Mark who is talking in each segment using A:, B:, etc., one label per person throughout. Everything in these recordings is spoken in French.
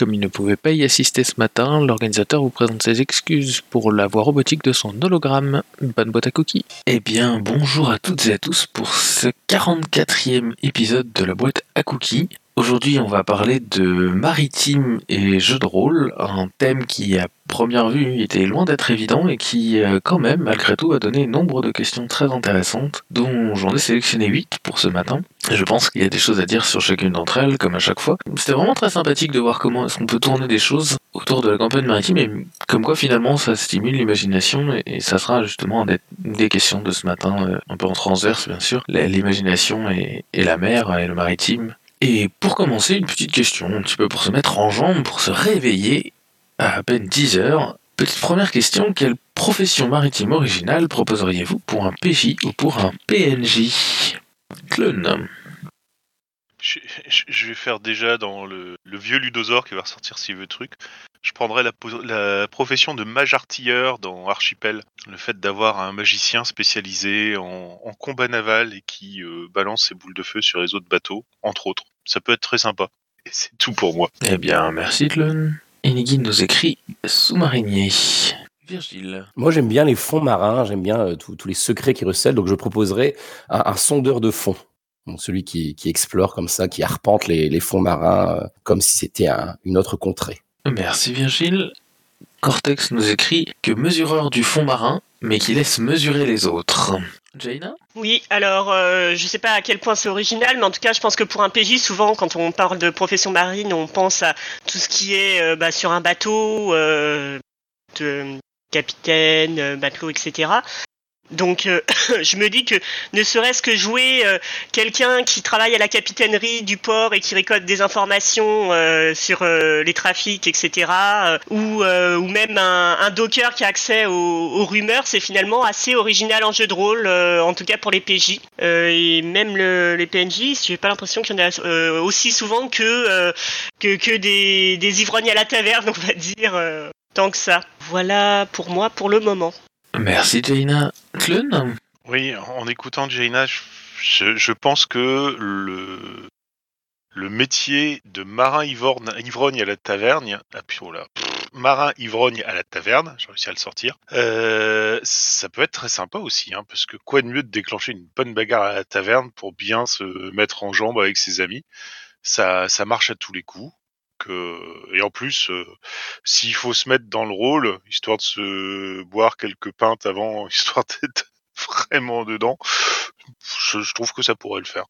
A: Comme il ne pouvait pas y assister ce matin, l'organisateur vous présente ses excuses pour la voix robotique de son hologramme. Bonne boîte à cookies. Eh bien, bonjour à toutes et à tous pour ce 44e épisode de la boîte à cookies. Aujourd'hui, on va parler de maritime et jeux de rôle, un thème qui, à première vue, était loin d'être évident et qui, euh, quand même, malgré tout, a donné nombre de questions très intéressantes, dont j'en ai sélectionné 8 pour ce matin. Je pense qu'il y a des choses à dire sur chacune d'entre elles, comme à chaque fois. C'était vraiment très sympathique de voir comment est-ce qu'on peut tourner des choses autour de la campagne maritime et comme quoi finalement ça stimule l'imagination et, ça sera justement des, des, questions de ce matin, euh, un peu en transverse bien sûr, l'imagination et la mer et le maritime et pour commencer, une petite question, un petit peu pour se mettre en jambe, pour se réveiller à peine 10 heures. Petite première question, quelle profession maritime originale proposeriez-vous pour un PJ ou pour un PNJ Clone
B: je, vais faire déjà dans le, vieux Ludosaure qui va ressortir s'il veut truc. Je prendrais la, profession de mage artilleur dans Archipel. Le fait d'avoir un magicien spécialisé en, combat naval et qui euh, balance ses boules de feu sur les autres bateaux, entre autres. Ça peut être très sympa. Et c'est tout pour moi.
A: Eh bien, merci Tlon. Enigui nous écrit sous-marinier. Virgile.
C: Moi, j'aime bien les fonds marins, j'aime bien euh, tous les secrets qui recèlent, donc je proposerais un, sondeur de fond. celui qui, explore comme ça, qui arpente les, fonds marins euh, comme si c'était une autre contrée.
A: Merci Virgile. Cortex nous écrit que mesureur du fond marin, mais qui laisse mesurer les autres. Jaina
D: Oui, alors euh, je sais pas à quel point c'est original, mais en tout cas je pense que pour un PJ, souvent quand on parle de profession marine, on pense à tout ce qui est euh, bah, sur un bateau, euh, capitaine, matelot, etc. Donc euh, je me dis que ne serait-ce que jouer euh, quelqu'un qui travaille à la capitainerie du port et qui récolte des informations euh, sur les trafics, etc., ou, ou même un, docker qui a accès aux, rumeurs, c'est finalement assez original en jeu de rôle, en tout cas pour les PJ. et même les PNJ, j'ai pas l'impression qu'il y en a aussi souvent que, que, que des, des ivrognes à la taverne, on va dire, tant que ça. Voilà pour moi pour le moment.
A: Merci Jaina.
B: Oui, en écoutant Jaina, je, pense que le, métier de marin ivrogne à la taverne, ah, oh marin ivrogne à la taverne, j'ai réussi à le sortir, euh, ça peut être très sympa aussi, hein, parce que quoi de mieux de déclencher une bonne bagarre à la taverne pour bien se mettre en jambe avec ses amis? Ça marche à tous les coups et en plus, euh, s'il faut se mettre dans le rôle, histoire de se boire quelques pintes avant, histoire d'être vraiment dedans, je, trouve que ça pourrait le faire.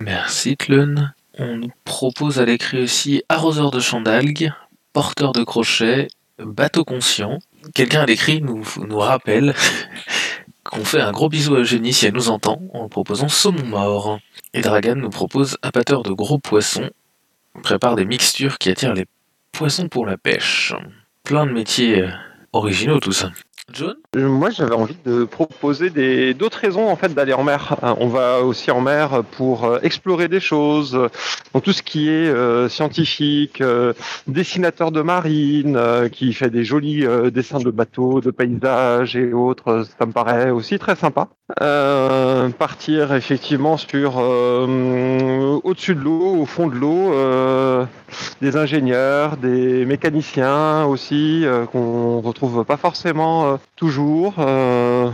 A: Merci Tlun. On nous propose à l'écrit aussi arroseur de champ d'algues, porteur de crochet, bateau conscient. Quelqu'un à l'écrit nous, nous rappelle qu'on fait un gros bisou à Eugénie si elle nous entend en proposant saumon mort. Et Dragan nous propose abatteur de gros poissons prépare des mixtures qui attirent les poissons pour la pêche. Plein de métiers euh, originaux tout ça.
E: Euh, Moi, j'avais envie de proposer d'autres raisons en fait d'aller en mer. Euh, on va aussi en mer pour euh, explorer des choses, tout ce qui est scientifique, dessinateur de marine, qui fait des jolis dessins de bateaux, de paysages et autres, ça me paraît aussi très sympa. partir effectivement sur au-dessus de l'eau, au fond de l'eau, des ingénieurs, des mécaniciens aussi qu'on retrouve pas forcément toujours. Euh,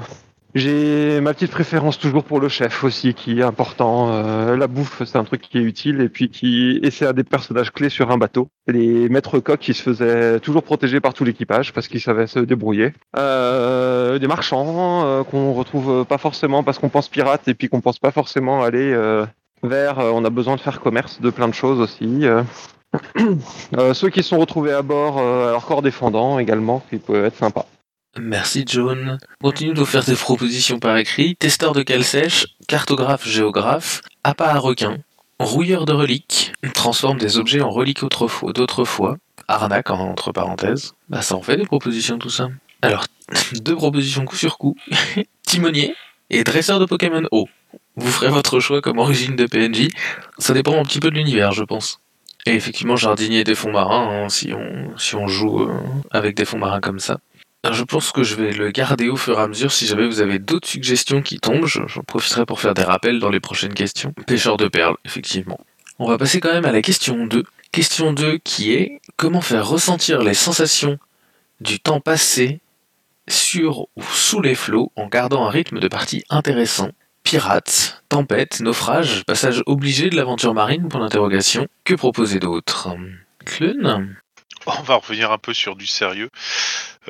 E: j'ai ma petite préférence toujours pour le chef aussi, qui est important. Euh, la bouffe, c'est un truc qui est utile et puis qui et c'est un des personnages clés sur un bateau. Les maîtres coqs qui se faisaient toujours protéger par tout l'équipage parce qu'ils savaient se débrouiller. Euh, des marchands qu'on retrouve pas forcément parce qu'on pense pirate et puis qu'on pense pas forcément aller vers. on a besoin de faire commerce de plein de choses aussi. ceux qui sont retrouvés à bord, à leur corps défendant également, qui peuvent être sympas.
A: Merci John. Continue de faire des propositions par écrit. Testeur de cale sèche, cartographe géographe, appât à requin, rouilleur de reliques, transforme des objets en reliques d'autrefois, arnaque entre parenthèses. Bah ça en fait des propositions tout ça. Alors, deux propositions coup sur coup. Timonier et dresseur de Pokémon O. Vous ferez votre choix comme origine de PNJ. Ça dépend un petit peu de l'univers, je pense. Et effectivement, jardinier des fonds marins, hein, si, on, si on joue euh, avec des fonds marins comme ça. Je pense que je vais le garder au fur et à mesure. Si jamais vous avez d'autres suggestions qui tombent, j'en profiterai pour faire des rappels dans les prochaines questions. Pêcheur de perles, effectivement. On va passer quand même à la question 2. Question 2 qui est comment faire ressentir les sensations du temps passé sur ou sous les flots en gardant un rythme de partie intéressant? Pirates, tempête, naufrage, passage obligé de l'aventure marine pour l'interrogation. Que proposer d'autre? Clun
B: On va revenir un peu sur du sérieux.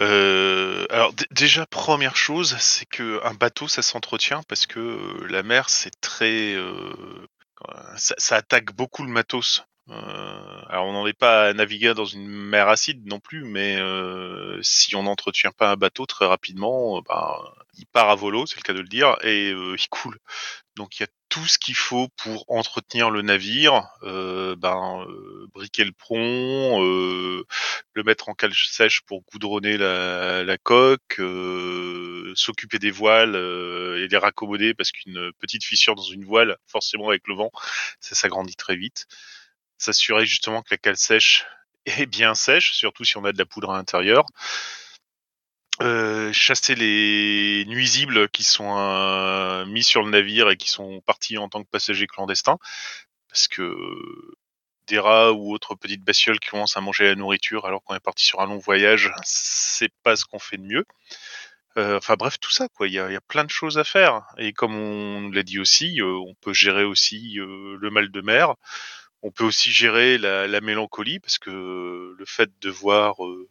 B: Euh, alors déjà première chose, c'est que un bateau ça s'entretient parce que euh, la mer c'est très, euh, ça, attaque beaucoup le matos. Alors on n'en est pas à naviguer dans une mer acide non plus, mais si on n'entretient pas un bateau très rapidement, bah, il part à volo, c'est le cas de le dire, et il coule. Donc il y a tout ce qu'il faut pour entretenir le navire, euh, ben, euh, briquer le pont, euh, le mettre en cale sèche pour goudronner la, la coque, euh, s'occuper des voiles et les raccommoder parce qu'une petite fissure dans une voile, forcément avec le vent, ça s'agrandit très vite. S'assurer justement que la cale sèche est bien sèche, surtout si on a de la poudre à l'intérieur. Euh, chasser les nuisibles qui sont euh, mis sur le navire et qui sont partis en tant que passagers clandestins, parce que des rats ou autres petites bestioles qui commencent à manger la nourriture alors qu'on est parti sur un long voyage, c'est pas ce qu'on fait de mieux. Euh, enfin bref, tout ça, quoi. Il y y a plein de choses à faire. Et comme on l'a dit aussi, euh, on peut gérer aussi le mal de mer. On peut aussi gérer la, la mélancolie parce que le fait de voir euh,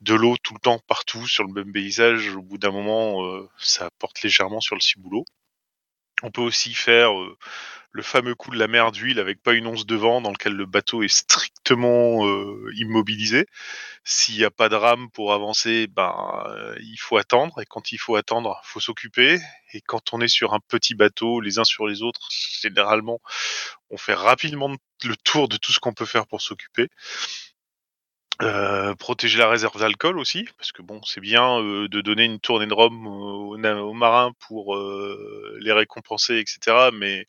B: de l'eau tout le temps partout sur le même paysage, au bout d'un moment, euh, ça porte légèrement sur le ciboulot. On peut aussi faire euh, le fameux coup de la mer d'huile avec pas une once de vent dans lequel le bateau est strictement immobilisé. S'il n'y a pas de rame pour avancer, ben euh, il faut attendre et quand il faut attendre, faut s'occuper. Et quand on est sur un petit bateau, les uns sur les autres, généralement, on fait rapidement le tour de tout ce qu'on peut faire pour s'occuper. Euh, protéger la réserve d'alcool aussi, parce que bon, c'est bien euh, de donner une tournée de rhum aux, marins pour euh, les récompenser, etc. Mais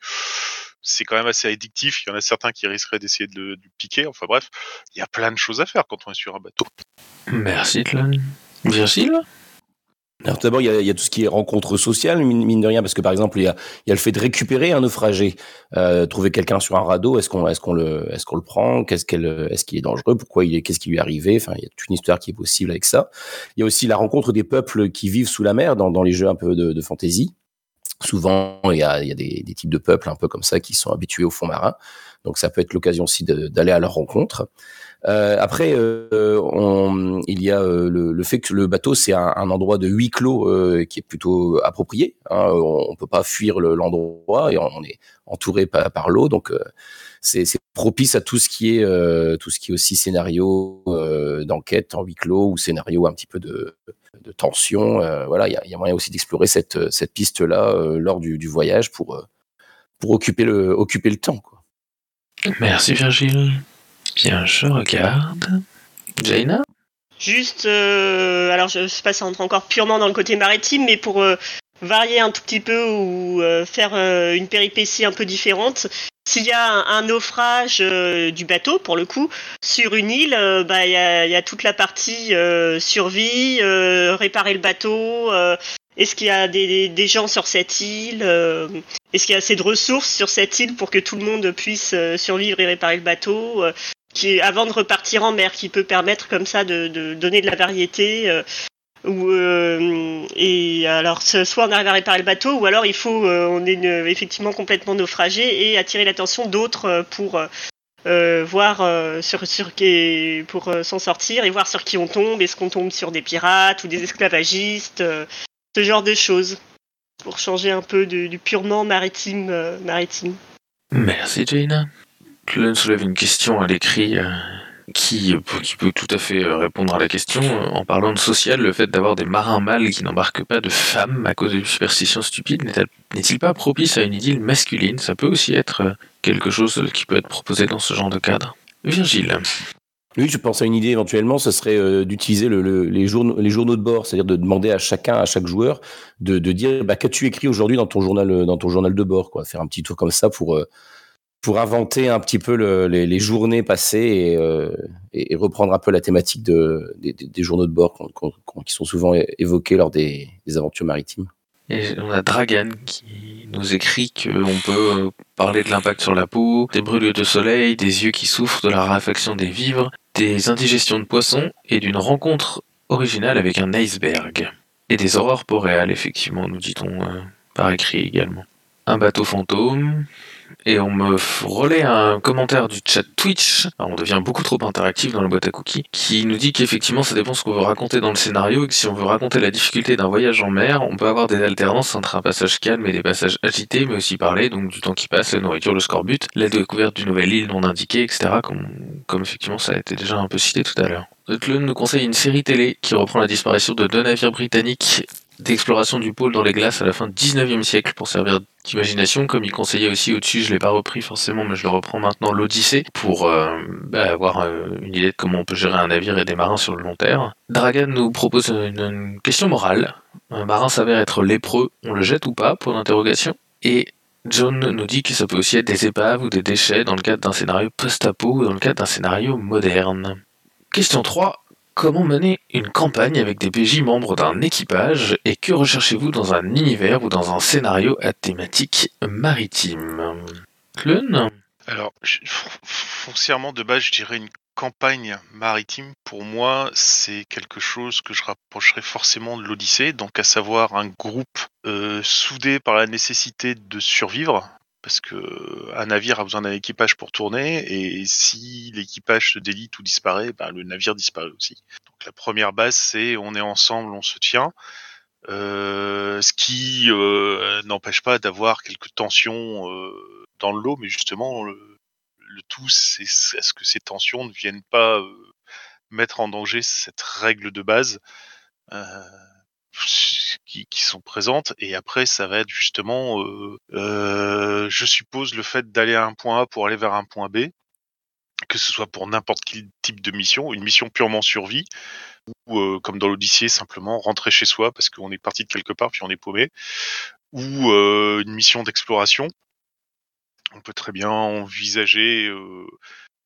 B: c'est quand même assez addictif. Il y en a certains qui risqueraient d'essayer de piquer. Enfin bref, il y a plein de choses à faire quand on est sur un bateau.
A: Merci Clun. Virgile
C: Alors d'abord, il y, a, il y a tout ce qui est rencontre sociale, mine, de rien, parce que par exemple, il y a, il y a le fait de récupérer un naufragé, euh, trouver quelqu'un sur un radeau, est-ce qu'on est-ce qu'on le est-ce qu'on le prend, qu'est-ce qu'elle est-ce qu'il est dangereux, pourquoi il est, qu'est-ce qui lui est arrivé, enfin, il y a toute une histoire qui est possible avec ça. Il y a aussi la rencontre des peuples qui vivent sous la mer dans, dans les jeux un peu de, de fantasy. Souvent, il y a, il y a des, des types de peuples un peu comme ça qui sont habitués au fond marin, donc ça peut être l'occasion aussi d'aller à leur rencontre. Euh, après, euh, il y a euh, le, fait que le bateau c'est un, endroit de huis clos qui est plutôt approprié. Hein, on, on peut pas fuir le- l'endroit et on est entouré par, l'eau, donc c'est propice à tout ce qui est tout ce qui aussi scénario d'enquête en huis clos ou scénario un petit peu de, tension. voilà, il y a, moyen aussi d'explorer cette piste là lors du, voyage pour pour occuper le occuper le temps.
A: Merci Virgile. Bien, je regarde. Jaina
D: Juste, euh, alors je sais pas si ça rentre encore purement dans le côté maritime, mais pour euh, varier un tout petit peu ou euh, faire une péripétie un peu différente, s'il y a un, naufrage du bateau, pour le coup, sur une île, bah il y a, il y a toute la partie survie, réparer le bateau. est-ce qu'il y a des, gens sur cette île Est-ce qu'il y a assez de ressources sur cette île pour que tout le monde puisse survivre et réparer le bateau avant de repartir en mer, qui peut permettre comme ça de, donner de la variété. euh, ou, euh, et alors, soit on arrive à réparer le bateau, ou alors il faut, euh, on est effectivement complètement naufragé et attirer l'attention d'autres pour voir sur, sur qui, pour s'en sortir et voir sur qui on tombe. Est-ce qu'on tombe sur des pirates ou des esclavagistes, ce genre de choses, pour changer un peu du, du purement maritime. maritime.
A: Merci Jaina. Clun soulève une question à l'écrit euh, qui, euh, qui peut tout à fait euh, répondre à la question en parlant de social, le fait d'avoir des marins mâles qui n'embarquent pas de femmes à cause de superstitions stupides n'est-elle- n'est-il pas propice à une idylle masculine? Ça peut aussi être quelque chose qui peut être proposé dans ce genre de cadre. Virgile.
C: Oui, je pense à une idée éventuellement, ce serait d'utiliser le, le- les, journaux, de bord, c'est-à-dire de demander à chacun, à chaque joueur, de, dire bah, qu'as-tu écrit aujourd'hui dans ton journal, dans ton journal de bord, quoi, faire un petit tour comme ça pour pour inventer un petit peu le- les, journées passées et, euh, et, reprendre un peu la thématique de, des, journaux de bord qui sont souvent évoqués lors des, aventures maritimes.
A: Et on a Dragan qui nous écrit qu'on peut parler de l'impact sur la peau, des brûlures de soleil, des yeux qui souffrent de la raréfaction des vivres, des indigestions de poissons et d'une rencontre originale avec un iceberg. Et des aurores boréales, effectivement, nous dit-on euh, par écrit également. Un bateau fantôme, et on me relaie un commentaire du chat Twitch, on devient beaucoup trop interactif dans la boîte à cookies, qui nous dit qu'effectivement ça dépend ce qu'on veut raconter dans le scénario et que si on veut raconter la difficulté d'un voyage en mer, on peut avoir des alternances entre un passage calme et des passages agités, mais aussi parler donc du temps qui passe, la nourriture, le scorbut, la découverte d'une nouvelle île non indiquée, etc. Comme, effectivement ça a été déjà un peu cité tout à l'heure. Le nous conseille une série télé qui reprend la disparition de deux navires britanniques d'exploration du pôle dans les glaces à la fin du 19e siècle pour servir d'imagination, comme il conseillait aussi au-dessus, je l'ai pas repris forcément, mais je le reprends maintenant, l'Odyssée, pour euh, bah, avoir euh, une idée de comment on peut gérer un navire et des marins sur le long terme. Dragan nous propose une, question morale. Un marin s'avère être lépreux, on le jette ou pas? Pour l'interrogation. Et John nous dit que ça peut aussi être des épaves ou des déchets dans le cadre d'un scénario post-apo ou dans le cadre d'un scénario moderne. Question 3. Comment mener une campagne avec des PJ membres d'un équipage et que recherchez-vous dans un univers ou dans un scénario à thématique maritime? Clun?
B: Alors, foncièrement de base, je dirais une campagne maritime. Pour moi, c'est quelque chose que je rapprocherais forcément de l'Odyssée, donc à savoir un groupe euh, soudé par la nécessité de survivre, parce que un navire a besoin d'un équipage pour tourner et si l'équipage se délite ou disparaît, ben, le navire disparaît aussi. Donc la première base c'est on est ensemble, on se tient. Euh, ce qui euh, n'empêche pas d'avoir quelques tensions euh, dans le lot, mais justement le, tout c'est est-ce que ces tensions ne viennent pas mettre en danger cette règle de base qui, sont présentes. Et après ça va être justement euh, euh, je suppose le fait d'aller à un point A pour aller vers un point B que ce soit pour n'importe quel type de mission une mission purement survie ou euh, comme dans l'Odyssée simplement rentrer chez soi parce qu'on est parti de quelque part puis on est paumé ou une mission d'exploration. On peut très bien envisager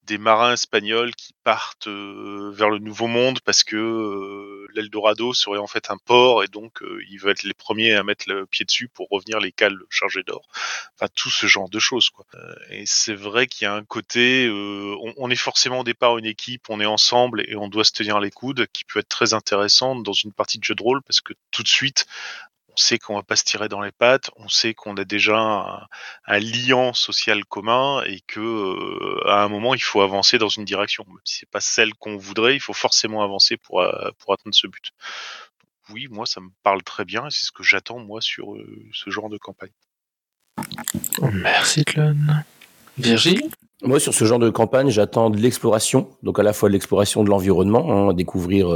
B: des marins espagnols qui partent vers le Nouveau Monde parce que l'Eldorado serait en fait un port et donc ils veulent être les premiers à mettre le pied dessus pour revenir les cales chargées d'or. Enfin tout ce genre de choses quoi. et c'est vrai qu'il y a un côté, on, est forcément au départ une équipe, on est ensemble et on doit se tenir les coudes, qui peut être très intéressant dans une partie de jeu de rôle parce que tout de suite sait qu'on va pas se tirer dans les pattes, on sait qu'on a déjà un, liant social commun et que euh, à un moment il faut avancer dans une direction. Même si c'est pas celle qu'on voudrait, il faut forcément avancer pour euh, pour atteindre ce but. oui, moi ça me parle très bien et c'est ce que j'attends moi sur euh, ce genre de campagne.
A: Merci Clone. Virgile?
C: Moi, sur ce genre de campagne, j'attends de l'exploration, donc à la fois de l'exploration de l'environnement, hein, découvrir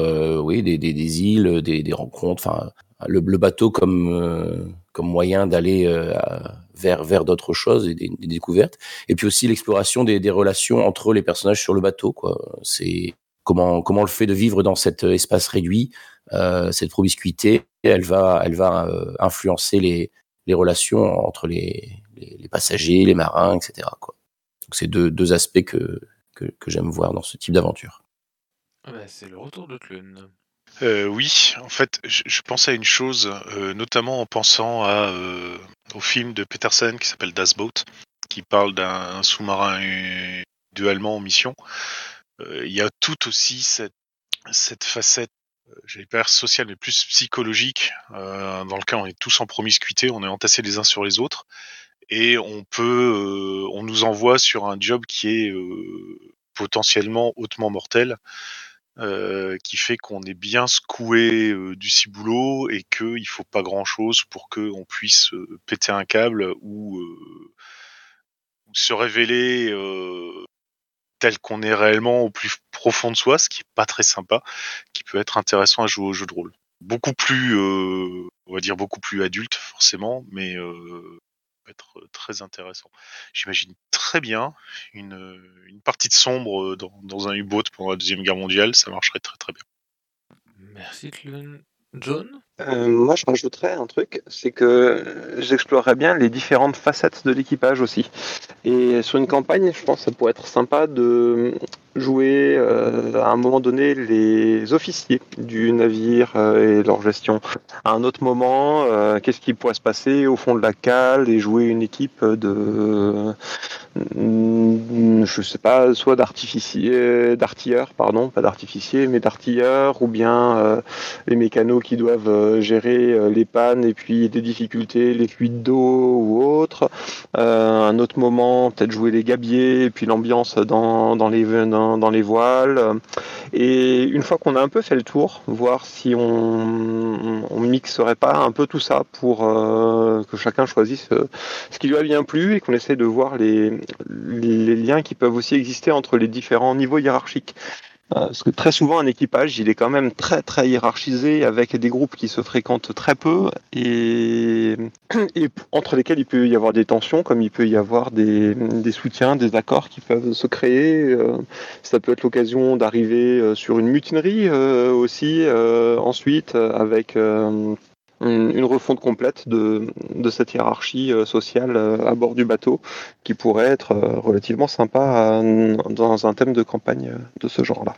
C: oui des, des, des îles, des, des rencontres, enfin le, bateau comme euh, comme moyen d'aller euh, vers vers d'autres choses et des, découvertes. Et puis aussi l'exploration des, relations entre les personnages sur le bateau c'est comment comment le fait de vivre dans cet espace réduit euh, cette promiscuité. Elle va elle va influencer les les relations entre les, les, passagers les marins etc quoi. Donc c'est deux deux aspects que que, j'aime voir dans ce type d'aventure.
A: C'est le retour de Clun
B: euh, oui, en fait, je, pense à une chose, euh, notamment en pensant à, euh, au film de Peterson qui s'appelle Das Boat, qui parle d'un sous-marin dualement en mission. Il y a tout aussi cette, cette facette, j'allais pas dire sociale, mais plus psychologique, dans lequel on est tous en promiscuité, on est entassés les uns sur les autres, et on peut, on nous envoie sur un job qui est potentiellement hautement mortel. Euh, qui fait qu'on est bien secoué euh, du ciboulot et qu'il faut pas grand chose pour qu'on puisse euh, péter un câble ou, se révéler tel qu'on est réellement au plus profond de soi, ce qui est pas très sympa, qui peut être intéressant à jouer au jeu de rôle. Beaucoup plus, on va dire beaucoup plus adulte forcément, mais être très intéressant. J'imagine très bien une, partie de sombre dans, dans un U-boat pendant la Deuxième Guerre mondiale, ça marcherait très très bien.
A: Merci John?
E: Euh, Moi je rajouterais un truc, c'est que j'explorerais bien les différentes facettes de l'équipage aussi. Et sur une campagne, je pense que ça pourrait être sympa de jouer à un moment donné les officiers du navire et leur gestion. À un autre moment, qu'est-ce qui pourrait se passer au fond de la cale et jouer une équipe de, je sais pas, soit d'artificiers, d'artilleurs, pardon, pas d'artificiers, mais d'artilleurs, ou bien les mécanos qui doivent gérer les pannes et puis des difficultés, les fuites d'eau ou autre. un autre moment, peut-être jouer les gabiers puis l'ambiance dans, les dans, les voiles. Et une fois qu'on a un peu fait le tour, voir si on, on mixerait pas un peu tout ça pour euh, que chacun choisisse euh, ce qui lui a bien plu et qu'on essaie de voir les liens qui peuvent aussi exister entre les différents niveaux hiérarchiques. Euh, parce que très souvent, un équipage, il est quand même très très hiérarchisé avec des groupes qui se fréquentent très peu et, et entre lesquels il peut y avoir des tensions, comme il peut y avoir des, des soutiens, des accords qui peuvent se créer. Euh, ça peut être l'occasion d'arriver euh, sur une mutinerie aussi ensuite avec une, refonte complète de, cette hiérarchie euh, sociale euh, à bord du bateau qui pourrait être euh, relativement sympa dans un thème de campagne de ce genre-là.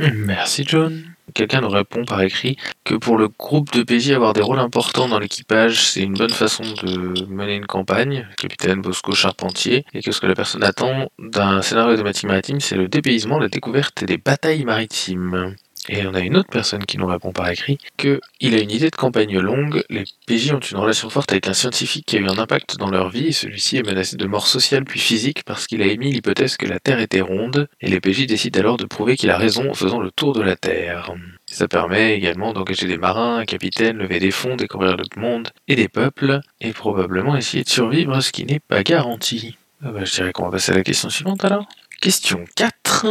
A: Merci John. Quelqu'un nous répond par écrit que pour le groupe de PJ, avoir des rôles importants dans l'équipage, c'est une bonne façon de mener une campagne, capitaine Bosco Charpentier, et que ce que la personne attend d'un scénario de maritime, c'est le dépaysement, la découverte et des batailles maritimes. Et on a une autre personne qui nous répond par écrit que il a une idée de campagne longue, les PJ ont une relation forte avec un scientifique qui a eu un impact dans leur vie celui-ci est menacé de mort sociale puis physique parce qu'il a émis l'hypothèse que la Terre était ronde et les PJ décident alors de prouver qu'il a raison en faisant le tour de la Terre. Ça permet également d'engager des marins, un capitaine, lever des fonds, découvrir le monde et des peuples et probablement essayer de survivre ce qui n'est pas garanti. Ah bah, je dirais qu'on va passer à la question suivante alors. Question 4.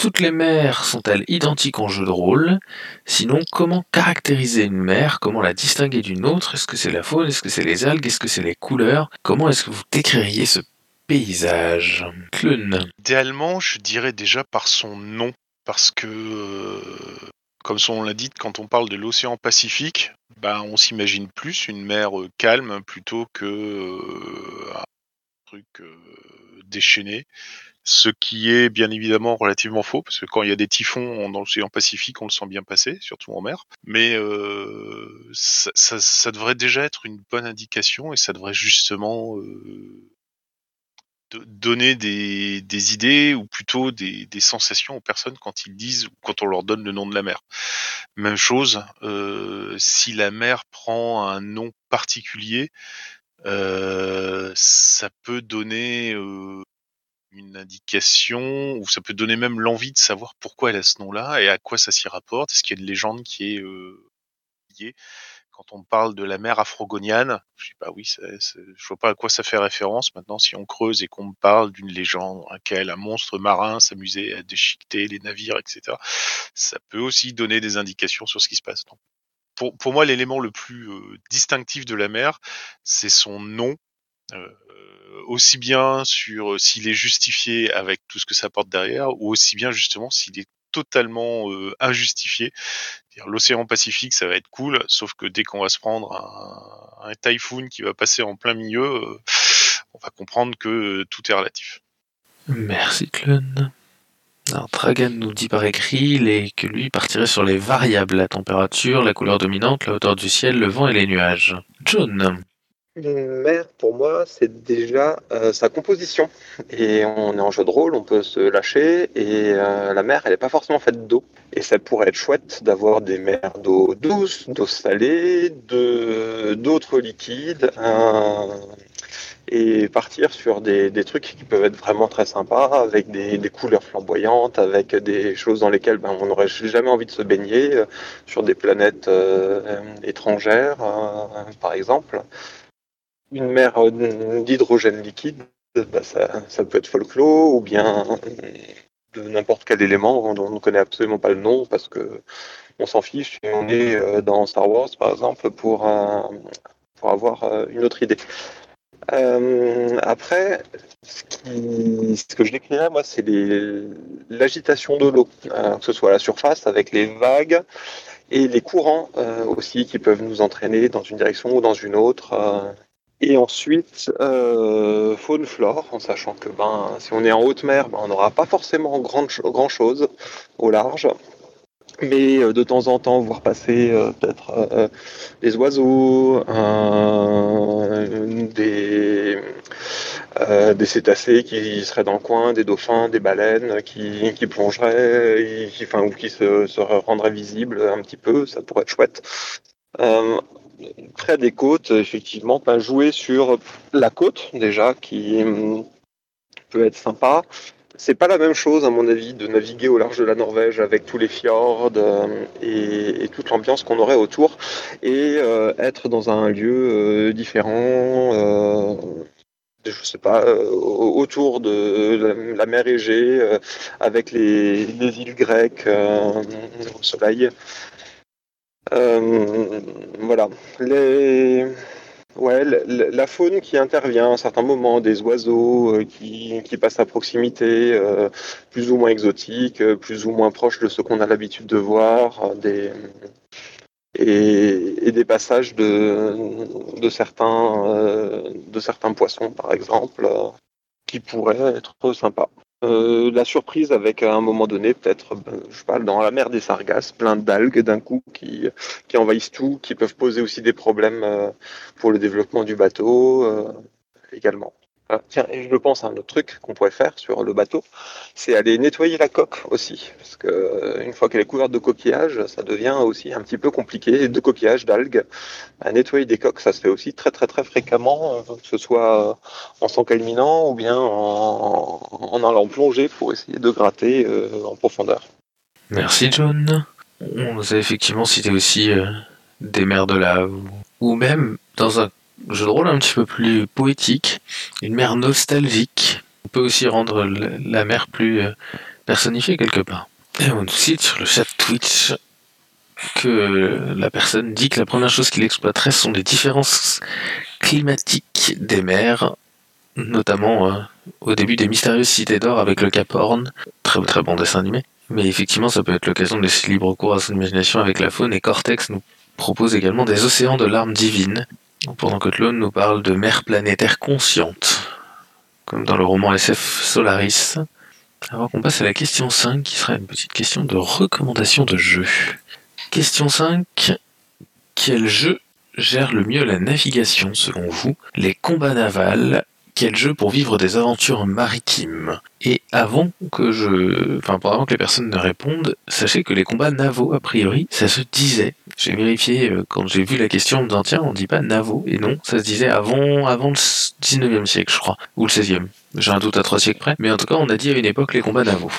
A: Toutes les mers sont-elles identiques en jeu de rôle? Sinon, comment caractériser une mer Comment la distinguer d'une autre? Est-ce que c'est la faune? Est-ce que c'est les algues? Est-ce que c'est les couleurs? Comment est-ce que vous décririez ce paysage? Clun.
B: Idéalement, je dirais déjà par son nom. Parce que, euh, comme son l'indique, quand on parle de l'océan Pacifique, ben, on s'imagine plus une mer euh, calme plutôt que euh, un truc déchaîné ce qui est bien évidemment relativement faux, parce que quand il y a des typhons dans l'océan Pacifique, on le sent bien passer, surtout en mer. Mais euh, ça, ça, devrait déjà être une bonne indication et ça devrait justement euh, donner des, des, idées ou plutôt des, des, sensations aux personnes quand ils disent ou quand on leur donne le nom de la mer. Même chose, euh, si la mer prend un nom particulier, euh, ça peut donner euh, une indication, ou ça peut donner même l'envie de savoir pourquoi elle a ce nom-là et à quoi ça s'y rapporte? Est-ce qu'il y a une légende qui est euh, liée? Quand on parle de la mer afrogoniane, je sais pas, oui, je vois pas à quoi ça fait référence. Maintenant, si on creuse et qu'on me parle d'une légende dans laquelle un monstre marin s'amusait à déchiqueter les navires, etc., ça peut aussi donner des indications sur ce qui se passe. pour, pour moi, l'élément le plus euh, distinctif de la mer, c'est son nom. Euh, aussi bien sur euh, s'il est justifié avec tout ce que ça apporte derrière, ou aussi bien justement s'il est totalement euh, injustifié. L'océan Pacifique, ça va être cool, sauf que dès qu'on va se prendre un, un typhoon qui va passer en plein milieu, euh, on va comprendre que tout est relatif.
A: Merci Clun. Alors, Tragan nous dit par écrit que lui partirait sur les variables, la température, la couleur dominante, la hauteur du ciel, le vent et les nuages. John.
E: Une mer, pour moi, c'est déjà euh, sa composition. Et on est en jeu de rôle, on peut se lâcher. Et euh, la mer, elle n'est pas forcément faite d'eau. Et ça pourrait être chouette d'avoir des mers d'eau douce, d'eau salée, d'autres liquides. Euh, et partir sur des, des, trucs qui peuvent être vraiment très sympas, avec des, des couleurs flamboyantes, avec des choses dans lesquelles ben, on n'aurait jamais envie de se baigner, sur des planètes étrangères, par exemple une mer euh, d'hydrogène liquide, bah, ça, peut être folklore ou bien de n'importe quel élément dont on ne connaît absolument pas le nom parce que on s'en fiche et on est euh, dans Star Wars par exemple pour, pour avoir euh, une autre idée. après, ce, que je décrirais, moi, c'est l'agitation de l'eau, que ce soit à la surface avec les vagues et les courants aussi qui peuvent nous entraîner dans une direction ou dans une autre Et ensuite, euh, faune flore, en sachant que ben, si on est en haute mer, ben, on n'aura pas forcément grand, grand chose au large mais euh, de temps en temps voir passer euh, peut-être euh, des oiseaux, des, des cétacés qui seraient dans le coin, des dauphins, des baleines qui, qui plongeraient, qui, enfin, ou qui se, se, rendraient visibles un petit peu, ça pourrait être chouette. Près des côtes, effectivement, jouer sur la côte déjà, qui hum, peut être sympa c'est pas la même chose, à mon avis, de naviguer au large de la Norvège avec tous les fjords euh, et, toute l'ambiance qu'on aurait autour et euh, être dans un lieu euh, différent. je sais pas, autour de la, mer Égée, avec les, îles grecques au soleil. Voilà. Les, Ouais, la, faune qui intervient à un certain moment, des oiseaux euh, qui, passent à proximité, euh, plus ou moins exotiques, euh, plus ou moins proches de ce qu'on a l'habitude de voir, des, et, des passages de, de, certains, de certains poissons, par exemple, qui pourraient être sympas. Euh, la surprise avec à un moment donné peut-être ben, je parle dans la mer des sargasses plein d'algues d'un coup qui, qui envahissent tout qui peuvent poser aussi des problèmes euh, pour le développement du bateau euh, également tiens, et je pense à un autre truc qu'on pourrait faire sur le bateau, c'est aller nettoyer la coque aussi, parce que euh, une fois qu'elle est couverte de coquillages, ça devient aussi un petit peu compliqué, de coquillages, d'algues. Nettoyer des coques, ça se fait aussi très très très fréquemment, euh, que ce soit en s'encalminant ou bien en, en, allant plonger pour essayer de gratter euh, en profondeur.
A: Merci John. On nous a effectivement cité aussi des mers de lave, ou même dans un jeu de rôle un petit peu plus poétique, une mer nostalgique. On peut aussi rendre la mer plus euh, personnifiée quelque part. Et on cite sur le chat Twitch que la personne dit que la première chose qu'il exploiterait sont les différences climatiques des mers, notamment euh, au début des mystérieuses cités d'or avec le Cap Horn. Très très bon dessin animé. Mais effectivement, ça peut être l'occasion de laisser libre cours à son imagination avec la faune et Cortex nous propose également des océans de larmes divines pendant que Tlone nous parle de mer planétaire consciente, comme dans le roman SF Solaris. Avant qu'on passe à la question 5, qui sera une petite question de recommandation de jeu. Question 5. Quel jeu gère le mieux la navigation selon vous? Les combats navals quel jeu pour vivre des aventures maritimes? Et avant que je, enfin avant que les personnes ne répondent, sachez que les combats navaux, a priori, ça se disait. J'ai vérifié euh, quand j'ai vu la question en me disant tiens, on dit pas navaux et non, ça se disait avant, avant le 19e siècle, je crois, ou le 16e. J'ai un doute à trois siècles près, mais en tout cas, on a dit à une époque les combats navaux.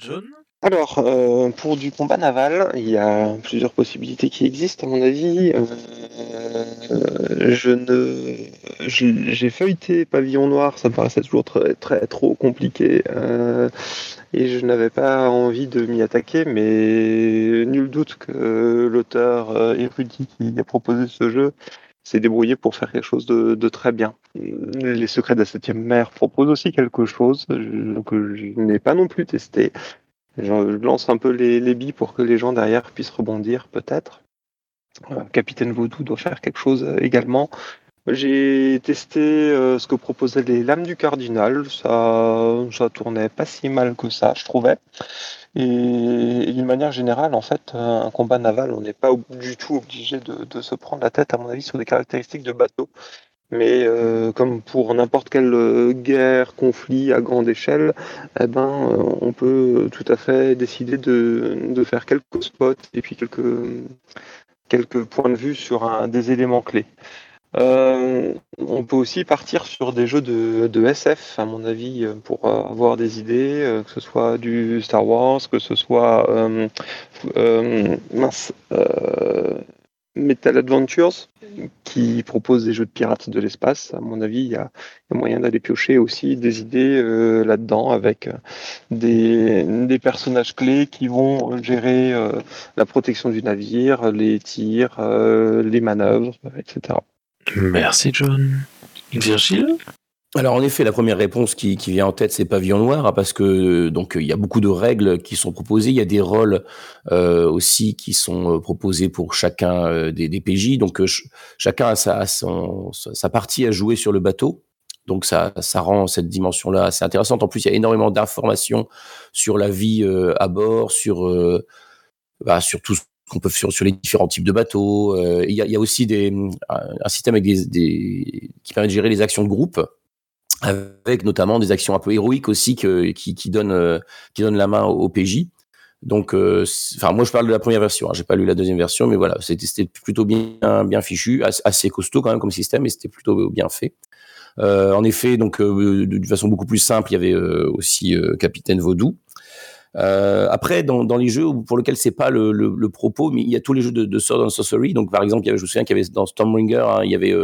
A: John
E: alors, euh, pour du combat naval, il y a plusieurs possibilités qui existent, à mon avis. Euh, je ne, j'ai feuilleté Pavillon Noir, ça me paraissait toujours très, très trop compliqué, euh, et je n'avais pas envie de m'y attaquer, mais nul doute que l'auteur érudit qui a proposé ce jeu s'est débrouillé pour faire quelque chose de, très bien. Les Secrets de la Septième Mer proposent aussi quelque chose que je n'ai pas non plus testé, je lance un peu les, les billes pour que les gens derrière puissent rebondir, peut-être. Euh, Capitaine Vaudou doit faire quelque chose euh, également. J'ai testé euh, ce que proposaient les lames du cardinal. Ça, ça tournait pas si mal que ça, je trouvais. Et, d'une manière générale, en fait, un combat naval, on n'est pas du tout obligé de, de, se prendre la tête, à mon avis, sur des caractéristiques de bateau. Mais euh, comme pour n'importe quelle euh, guerre, conflit à grande échelle, eh ben, euh, on peut tout à fait décider de, de, faire quelques spots et puis quelques, quelques points de vue sur un, des éléments clés. Euh, on peut aussi partir sur des jeux de, de, SF, à mon avis, pour avoir des idées, que ce soit du Star Wars, que ce soit mince, Metal Adventures, qui propose des jeux de pirates de l'espace. À mon avis, il y a, moyen d'aller piocher aussi des idées euh, là-dedans avec euh, des, personnages clés qui vont gérer euh, la protection du navire, les tirs, les manœuvres, etc.
A: Merci John. Virgile?
C: Alors en effet, la première réponse qui, vient en tête, c'est pavillon noir, hein, parce que donc il y a beaucoup de règles qui sont proposées, il y a des rôles euh, aussi qui sont euh, proposés pour chacun euh, des, PJ, donc chacun a sa, sa partie à jouer sur le bateau. Donc ça, ça rend cette dimension-là assez intéressante. En plus, il y a énormément d'informations sur la vie à bord, sur bah, sur tout ce qu'on peut faire sur les différents types de bateaux. il, y a, y a aussi des, un système avec des, des, qui permet de gérer les actions de groupe avec notamment des actions un peu héroïques aussi que, qui, qui donnent euh, qui donnent la main au, PJ. Donc, euh, enfin, moi je parle de la première version. Hein, J'ai pas lu la deuxième version, mais voilà, c'était plutôt bien bien fichu, assez costaud quand même comme système, mais c'était plutôt bien fait. Euh, en effet, donc euh, de, façon beaucoup plus simple, il y avait aussi Capitaine Vaudou. après, dans, dans, les jeux pour lesquels c'est pas le, le, le, propos, mais il y a tous les jeux de, de Sword and Sorcery. Donc, par exemple, il y avait, je me souviens qu'il y avait dans Stormbringer, hein, il y avait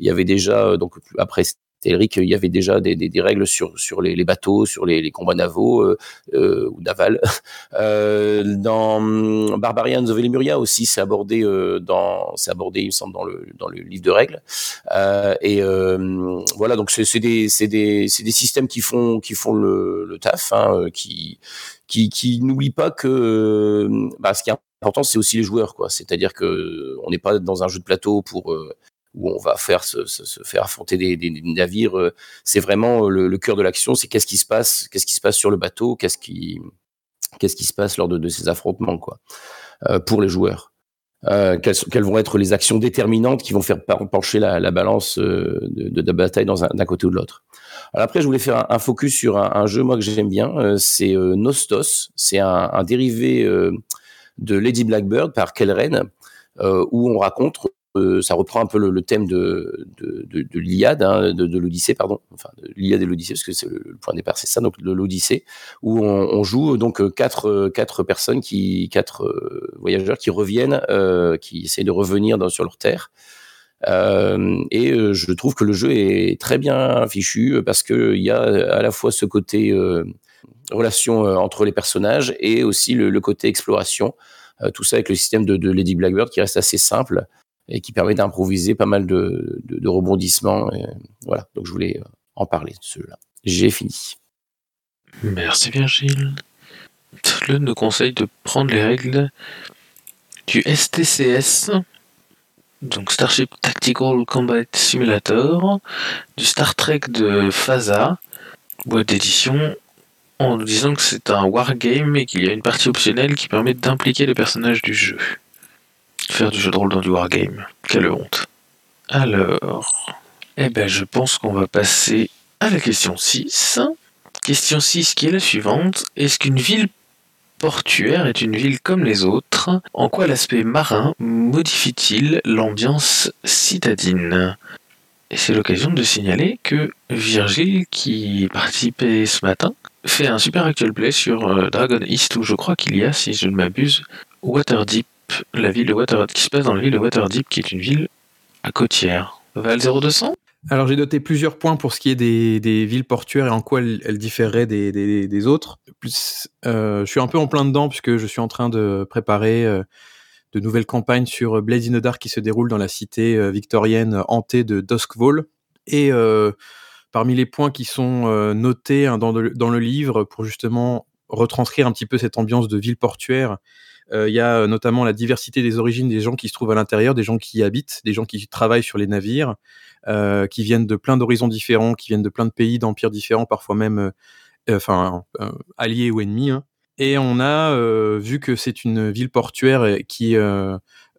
C: il y avait déjà donc après Eric, il y avait déjà des, règles sur, les, bateaux, sur les, combats navaux euh, euh ou navals. Euh, dans hum, Barbarians of Lemuria aussi, c'est abordé dans, c'est abordé, il me semble, dans le dans le livre de règles. et voilà, donc c'est des des des systèmes qui font qui font le, le taf, hein, qui qui, qui n'oublie pas que bah, ce qui est important, c'est aussi les joueurs, quoi. C'est-à-dire que on n'est pas dans un jeu de plateau pour où on va faire se, se, faire affronter des, des, navires. Euh, c'est vraiment euh, le, le cœur de l'action. C'est qu'est-ce qui se passe, qu'est-ce qui se passe sur le bateau, qu'est-ce qui, qu'est-ce qui se passe lors de, de ces affrontements, quoi, euh, pour les joueurs. Euh, quelles, quelles, vont être les actions déterminantes qui vont faire pencher la, la balance de, de, de, bataille d'un côté ou de l'autre. Après, je voulais faire un, focus sur un, un, jeu moi que j'aime bien. c'est Nostos. C'est un, un, dérivé de Lady Blackbird par Kellren, où on raconte euh, ça reprend un peu le, thème de, de, de, de l'Iliade, hein, de, l'Odyssée, pardon, enfin de l'Iliade et l'Odyssée, parce que c'est le, point de départ, c'est ça, donc de l'Odyssée, où on, joue donc euh, quatre, euh, quatre personnes, qui, quatre voyageurs qui reviennent, qui essayent de revenir sur leur terre. Et je trouve que le jeu est très bien fichu parce que il y a à la fois ce côté relation entre les personnages et aussi le, le côté exploration. tout ça avec le système de Lady Blackbird qui reste assez simple et qui permet d'improviser pas mal de, rebondissements. Voilà, donc je voulais euh, en parler de ceux-là. J'ai fini.
A: Merci Virgile. Le nous conseille de prendre les règles du STCS, donc Starship Tactical Combat Simulator, du Star Trek de FASA, boîte d'édition, en disant que c'est un wargame et qu'il y a une partie optionnelle qui permet d'impliquer les personnages du jeu. Faire du jeu de rôle dans du wargame. Quelle honte. Alors, eh ben, je pense qu'on va passer à la question 6. Question 6 qui est la suivante. Est-ce qu'une ville portuaire est une ville comme les autres? En quoi l'aspect marin modifie-t-il l'ambiance citadine? Et c'est l'occasion de signaler que Virgile, qui participait ce matin, fait un super actual play sur euh, Dragon East où je crois qu'il y a, si je ne m'abuse, Waterdeep la ville de qui se passe dans la ville de Waterdeep, qui est une ville à côtière. Val 0200
F: alors j'ai noté plusieurs points pour ce qui est des, villes portuaires et en quoi elles, elles différeraient des, autres. Plus, euh, je suis un peu en plein dedans puisque je suis en train de préparer euh, de nouvelles campagnes sur Blade in the Dark qui se déroule dans la cité euh, victorienne hantée de Duskville. Et parmi les points qui sont notés hein, dans, le, livre pour justement retranscrire un petit peu cette ambiance de ville portuaire, il y a euh, notamment la diversité des origines des gens qui se trouvent à l'intérieur, des gens qui y habitent, des gens qui travaillent sur les navires, euh, qui viennent de plein d'horizons différents, qui viennent de plein de pays, d'empires différents, parfois même alliés ou ennemis. Hein. Et on a vu que c'est une ville portuaire qui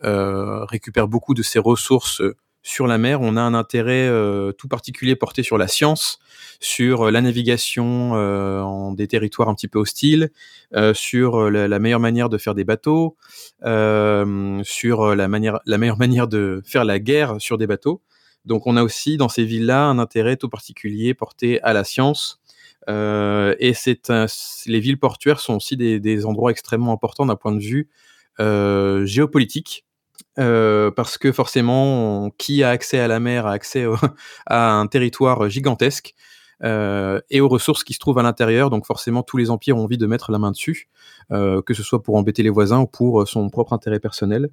F: récupère beaucoup de ses ressources sur la mer, on a un intérêt euh, tout particulier porté sur la science, sur euh, la navigation euh, en des territoires un petit peu hostiles, sur la, meilleure manière de faire des bateaux, sur la, manière, la meilleure manière de faire la guerre sur des bateaux. Donc on a aussi dans ces villes-là un intérêt tout particulier porté à la science. et les villes portuaires sont aussi des endroits extrêmement importants d'un point de vue géopolitique parce que forcément, qui a accès à la mer a accès à un territoire gigantesque. et aux ressources qui se trouvent à l'intérieur. Donc forcément, tous les empires ont envie de mettre la main dessus, que ce soit pour embêter les voisins ou pour son propre intérêt personnel.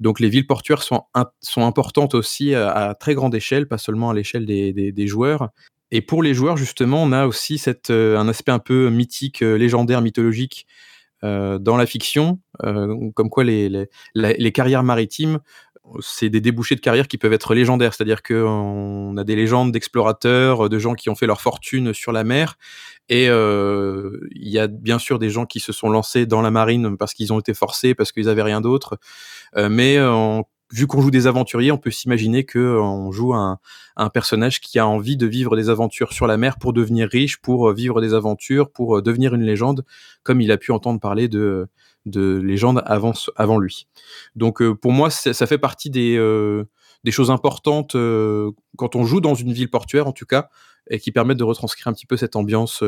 F: Donc les villes portuaires sont, sont importantes aussi à, très grande échelle, pas seulement à l'échelle des, des, joueurs. Et pour les joueurs, justement, on a aussi cette, un aspect un peu mythique, légendaire, mythologique dans la fiction, comme quoi les, les, les, carrières maritimes c'est des débouchés de carrière qui peuvent être légendaires. C'est-à-dire qu'on a des légendes d'explorateurs, de gens qui ont fait leur fortune sur la mer. Et euh, il y a bien sûr des gens qui se sont lancés dans la marine parce qu'ils ont été forcés, parce qu'ils avaient rien d'autre. Euh, mais vu qu'on joue des aventuriers, on peut s'imaginer qu'on joue un, un, personnage qui a envie de vivre des aventures sur la mer pour devenir riche, pour vivre des aventures, pour devenir une légende, comme il a pu entendre parler de de légendes avant, avant lui. Donc euh, pour moi, ça fait partie des, euh, des choses importantes euh, quand on joue dans une ville portuaire, en tout cas, et qui permettent de retranscrire un petit peu cette ambiance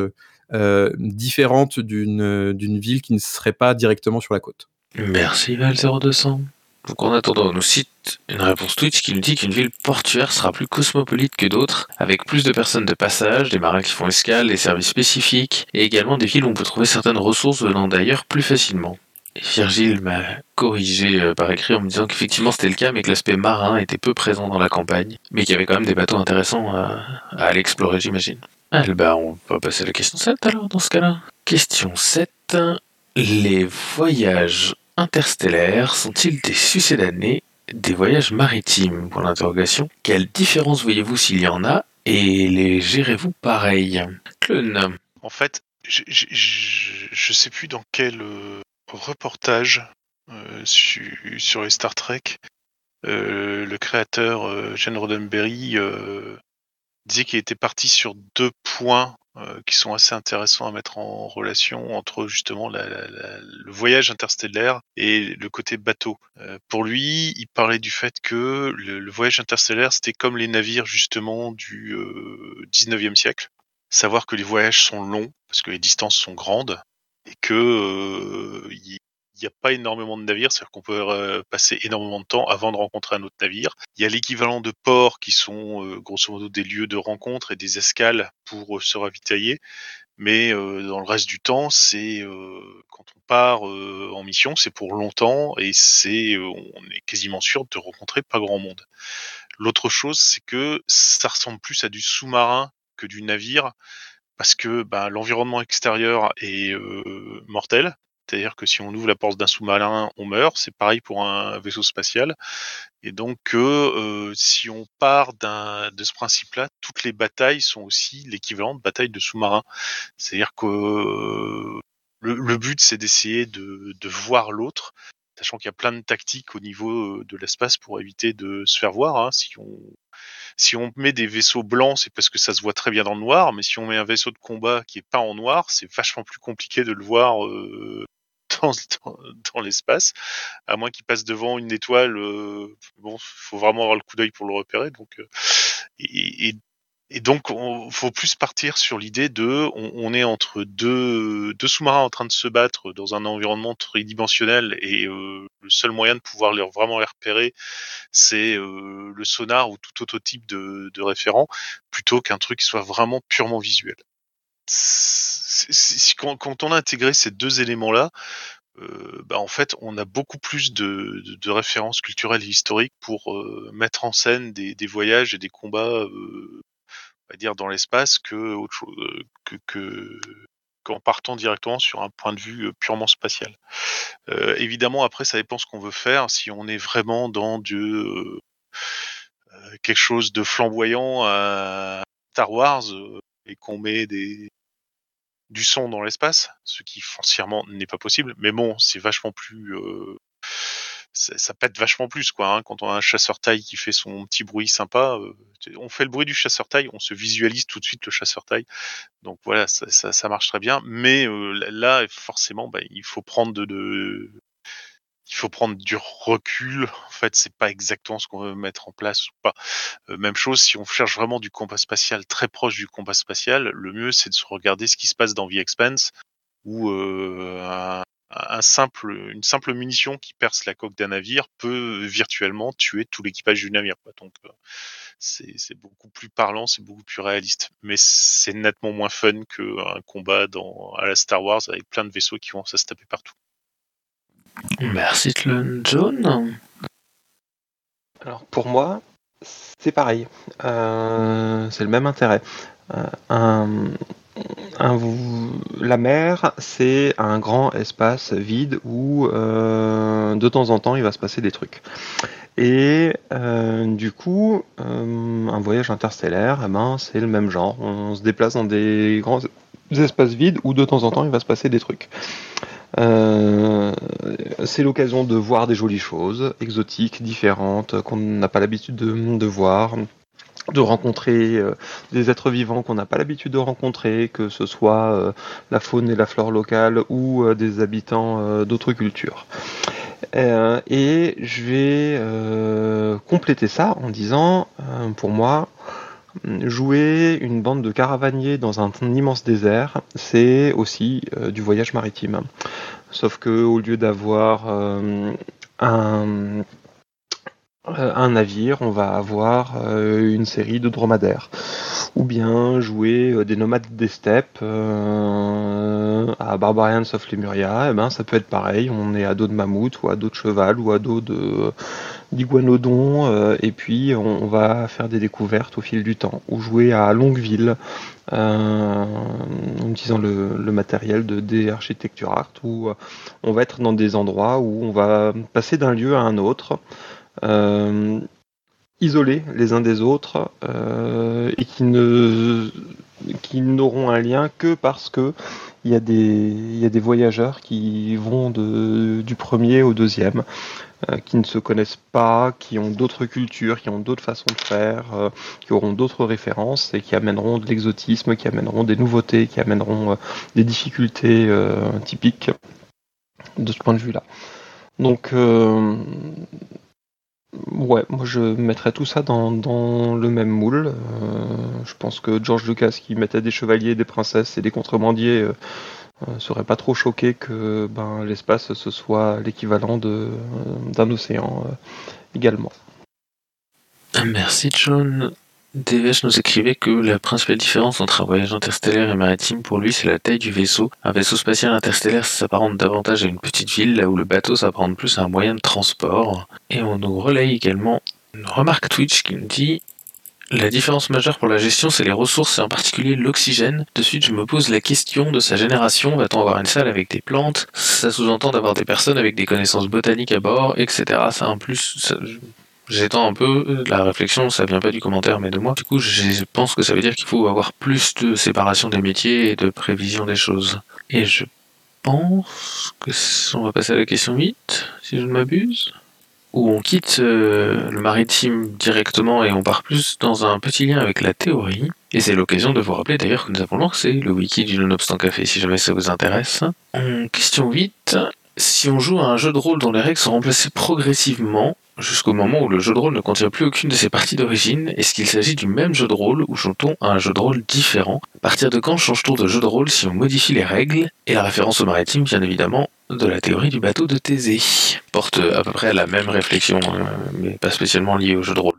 F: différente d'une ville qui ne serait pas directement sur la côte.
A: Merci Val0200. Donc en attendant, on nous cite une réponse Twitch qui nous dit qu'une ville portuaire sera plus cosmopolite que d'autres, avec plus de personnes de passage, des marins qui font escale, des services spécifiques, et également des villes où on peut trouver certaines ressources venant d'ailleurs plus facilement. Virgile m'a corrigé euh, par écrit en me disant qu'effectivement c'était le cas, mais que l'aspect marin était peu présent dans la campagne, mais qu'il y avait quand même des bateaux intéressants à, aller explorer, j'imagine. Ah, bah, on va passer à la question 7 alors, dans ce cas-là. Question 7. Les voyages interstellaires sont-ils des succédanés des voyages maritimes? Pour l'interrogation. Quelle différence voyez-vous s'il y en a et les gérez-vous pareil? Clone.
B: En fait, je, je, sais plus dans quel euh, reportage euh, sur Star Trek, euh, le créateur euh, Roddenberry disait qu'il était parti sur deux points qui sont assez intéressants à mettre en relation entre justement le voyage interstellaire et le côté bateau. pour lui, il parlait du fait que le, voyage interstellaire, c'était comme les navires justement du 19e siècle. Savoir que les voyages sont longs, parce que les distances sont grandes, et que euh, il n'y a pas énormément de navires, c'est-à-dire qu'on peut euh, passer énormément de temps avant de rencontrer un autre navire. Il y a l'équivalent de ports qui sont euh, grosso modo des lieux de rencontre et des escales pour se ravitailler. Mais dans le reste du temps, c'est quand on part en mission, c'est pour longtemps et c'est on est quasiment sûr de rencontrer pas grand monde. L'autre chose, c'est que ça ressemble plus à du sous-marin que du navire parce que bah, l'environnement extérieur est euh, mortel. C'est-à-dire que si on ouvre la porte d'un sous-marin, on meurt. C'est pareil pour un vaisseau spatial. Et donc, euh, si on part de ce principe-là, toutes les batailles sont aussi l'équivalent de batailles de sous-marins. C'est-à-dire que euh, le, but, c'est d'essayer de, voir l'autre, sachant qu'il y a plein de tactiques au niveau de l'espace pour éviter de se faire voir. Hein. Si on met des vaisseaux blancs, c'est parce que ça se voit très bien dans le noir, mais si on met un vaisseau de combat qui est pas en noir, c'est vachement plus compliqué de le voir euh, dans, dans, l'espace, à moins qu'il passe devant une étoile. Euh, bon, faut vraiment avoir le coup d'œil pour le repérer. Donc, euh, et, et, et donc, il faut plus partir sur l'idée de, on, est entre deux, deux sous-marins en train de se battre dans un environnement tridimensionnel et euh, le seul moyen de pouvoir les, vraiment les repérer, c'est euh, le sonar ou tout autre type de, de référent, plutôt qu'un truc qui soit vraiment purement visuel. Quand, on a intégré ces deux éléments-là, euh, bah en fait, on a beaucoup plus de, références culturelles et historiques pour euh, mettre en scène des, voyages et des combats euh, va dire dans l'espace chose que, que qu'en partant directement sur un point de vue purement spatial. Euh, évidemment, après, ça dépend ce qu'on veut faire. Si on est vraiment dans du euh, quelque chose de flamboyant à Star Wars et qu'on met des du son dans l'espace, ce qui foncièrement n'est pas possible. Mais bon, c'est vachement plus ça, pète vachement plus quoi. Hein, quand on a un chasseur taille qui fait son petit bruit sympa, euh, on fait le bruit du chasseur taille, on se visualise tout de suite le chasseur taille. Donc voilà, ça, marche très bien. Mais euh, là, forcément, bah, il faut prendre de, il faut prendre du recul. En fait, c'est pas exactement ce qu'on veut mettre en place ou pas. Euh, même chose, si on cherche vraiment du combat spatial très proche du combat spatial, le mieux c'est de se regarder ce qui se passe dans The Expanse, où simple, une simple munition qui perce la coque d'un navire peut virtuellement tuer tout l'équipage du navire. Quoi. Donc c'est beaucoup plus parlant, c'est beaucoup plus réaliste. Mais c'est nettement moins fun qu'un combat dans, à la Star Wars avec plein de vaisseaux qui vont se taper partout.
A: Merci John.
E: Alors pour moi, c'est pareil. Euh, c'est le même intérêt. Euh, la mer, c'est un grand espace vide où euh, de temps en temps il va se passer des trucs. Et du coup, un voyage interstellaire, eh ben, c'est le même genre. On se déplace dans des grands espaces vides où de temps en temps il va se passer des trucs. Euh, c'est l'occasion de voir des jolies choses, exotiques, différentes, qu'on n'a pas l'habitude de, voir, de rencontrer euh, des êtres vivants qu'on n'a pas l'habitude de rencontrer, que ce soit euh, la faune et la flore locale ou des habitants d'autres cultures. et je vais compléter ça en disant, pour moi, jouer une bande de caravaniers dans un, immense désert, c'est aussi euh, du voyage maritime. Sauf que au lieu d'avoir euh, un, euh, un, navire, on va avoir une série de dromadaires. Ou bien jouer des nomades des steppes à Barbarians of Lemuria, eh ben ça peut être pareil, on est à dos de mammouth ou à dos de cheval ou à dos de d'iguanodon, euh, et puis on, va faire des découvertes au fil du temps, ou jouer à Longueville, euh, en utilisant le, matériel de des Architecture Art, où euh, on va être dans des endroits où on va passer d'un lieu à un autre, isolés les uns des autres, et qui ne qui n'auront un lien que parce que il y a des, y a des voyageurs qui vont de, du premier au deuxième. Euh, qui ne se connaissent pas, qui ont d'autres cultures, qui ont d'autres façons de faire, euh, qui auront d'autres références et qui amèneront de l'exotisme, qui amèneront des nouveautés, qui amèneront euh, des difficultés typiques de ce point de vue-là. Donc, ouais, moi je mettrais tout ça dans, le même moule. je pense que George Lucas qui mettait des chevaliers, des princesses et des contrebandiers serait pas trop choqué que ben, l'espace ce soit l'équivalent euh, d'un océan euh, également.
A: Merci John. DVH nous écrivait que la principale différence entre un voyage interstellaire et maritime pour lui c'est la taille du vaisseau. Un vaisseau spatial interstellaire s'apparente davantage à une petite ville là où le bateau s'apparente plus à un moyen de transport. Et on nous relaye également une remarque Twitch qui nous dit la différence majeure pour la gestion, c'est les ressources et en particulier l'oxygène. De suite, je me pose la question de sa génération. Va-t-on avoir une salle avec des plantes? Ça sous-entend d'avoir des personnes avec des connaissances botaniques à bord, etc. Ça en plus, j'étends un peu la réflexion, ça vient pas du commentaire mais de moi. Du coup, je pense que ça veut dire qu'il faut avoir plus de séparation des métiers et de prévision des choses. Et je pense que on va passer à la question 8, si je ne m'abuse où on quitte euh, le maritime directement et on part plus dans un petit lien avec la théorie. Et c'est l'occasion de vous rappeler d'ailleurs que nous avons lancé le wiki du Nonobstant Café si jamais ça vous intéresse. En question 8, si on joue à un jeu de rôle dont les règles sont remplacées progressivement, jusqu'au moment où le jeu de rôle ne contient plus aucune de ses parties d'origine, est-ce qu'il s'agit du même jeu de rôle ou joue-t-on à un jeu de rôle différent? À partir de quand change-t-on de jeu de rôle si on modifie les règles? Et la référence au maritime, bien évidemment, de la théorie du bateau de Thésée. Porte à peu près la même réflexion, hein, mais pas spécialement liée au jeu de rôle.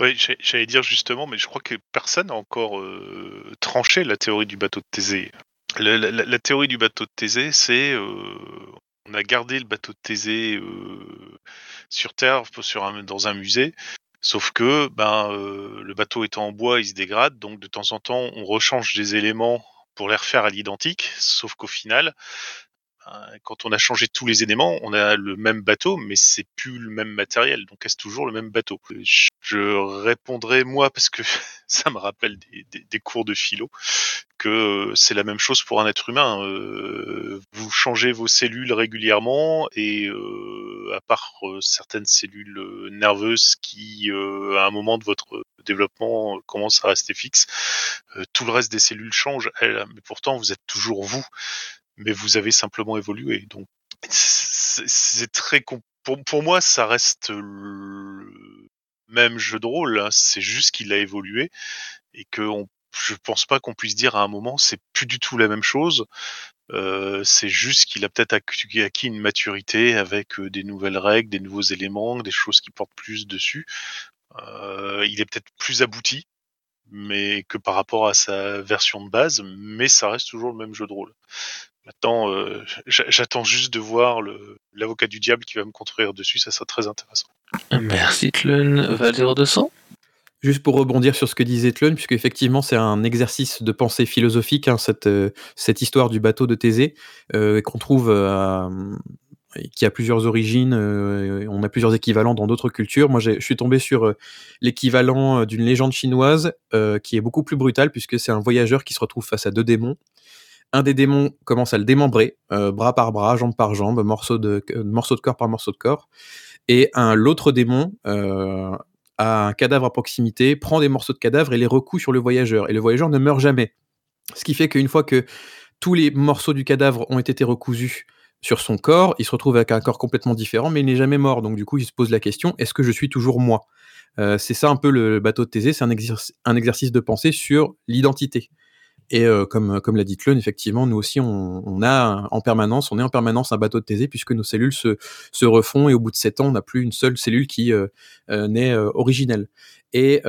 B: Oui, j'allais dire justement, mais je crois que personne n'a encore euh, tranché la théorie du bateau de Thésée. La, théorie du bateau de Thésée, c'est euh, on a gardé le bateau de Thésée euh, sur Terre, dans un musée. Sauf que ben, euh, le bateau étant en bois, il se dégrade, donc de temps en temps, on rechange des éléments pour les refaire à l'identique. Sauf qu'au final, quand on a changé tous les éléments, on a le même bateau, mais c'est plus le même matériel. Donc est-ce toujours le même bateau? Je répondrai moi parce que ça me rappelle des, cours de philo que c'est la même chose pour un être humain. Euh, vous changez vos cellules régulièrement et euh, à part euh, certaines cellules nerveuses qui, à un moment de votre développement, commencent à rester fixes, tout le reste des cellules change. mais pourtant, vous êtes toujours vous mais vous avez simplement évolué. Donc, c'est très pour, pour, moi, ça reste le même jeu de rôle. Hein. C'est juste qu'il a évolué et que on, je pense pas qu'on puisse dire à un moment c'est plus du tout la même chose. Euh, c'est juste qu'il a peut-être acquis une maturité avec des nouvelles règles, des nouveaux éléments, des choses qui portent plus dessus. il est peut-être plus abouti, mais que par rapport à sa version de base, mais ça reste toujours le même jeu de rôle. Maintenant, euh, j'attends juste de voir l'avocat du diable qui va me construire dessus, ça sera très intéressant.
A: Merci Tlun. Val 0200
F: Juste pour rebondir sur ce que disait Tlun, puisque effectivement c'est un exercice de pensée philosophique, hein, cette, euh, cette histoire du bateau de Thésée, euh, qu'on trouve qui a plusieurs origines, on a plusieurs équivalents dans d'autres cultures. Moi, je suis tombé sur l'équivalent d'une légende chinoise qui est beaucoup plus brutale, puisque c'est un voyageur qui se retrouve face à deux démons un des démons commence à le démembrer, euh, bras par bras, jambe par jambe, morceau de, morceau de corps par morceau de corps. Et l'autre démon euh, a un cadavre à proximité, prend des morceaux de cadavre et les recoue sur le voyageur. Et le voyageur ne meurt jamais. Ce qui fait qu'une fois que tous les morceaux du cadavre ont été recousus sur son corps, il se retrouve avec un corps complètement différent, mais il n'est jamais mort. Donc du coup, il se pose la question, est-ce que je suis toujours moi? Euh, C'est ça un peu le bateau de Thésée, c'est un exercice de pensée sur l'identité. Et euh, comme, comme l'a dit Tlun, effectivement, nous aussi, on, a en permanence, on est en permanence un bateau de Thésée puisque nos cellules se, se refont et au bout de sept ans, on n'a plus une seule cellule qui euh, euh, n'est originelle. Et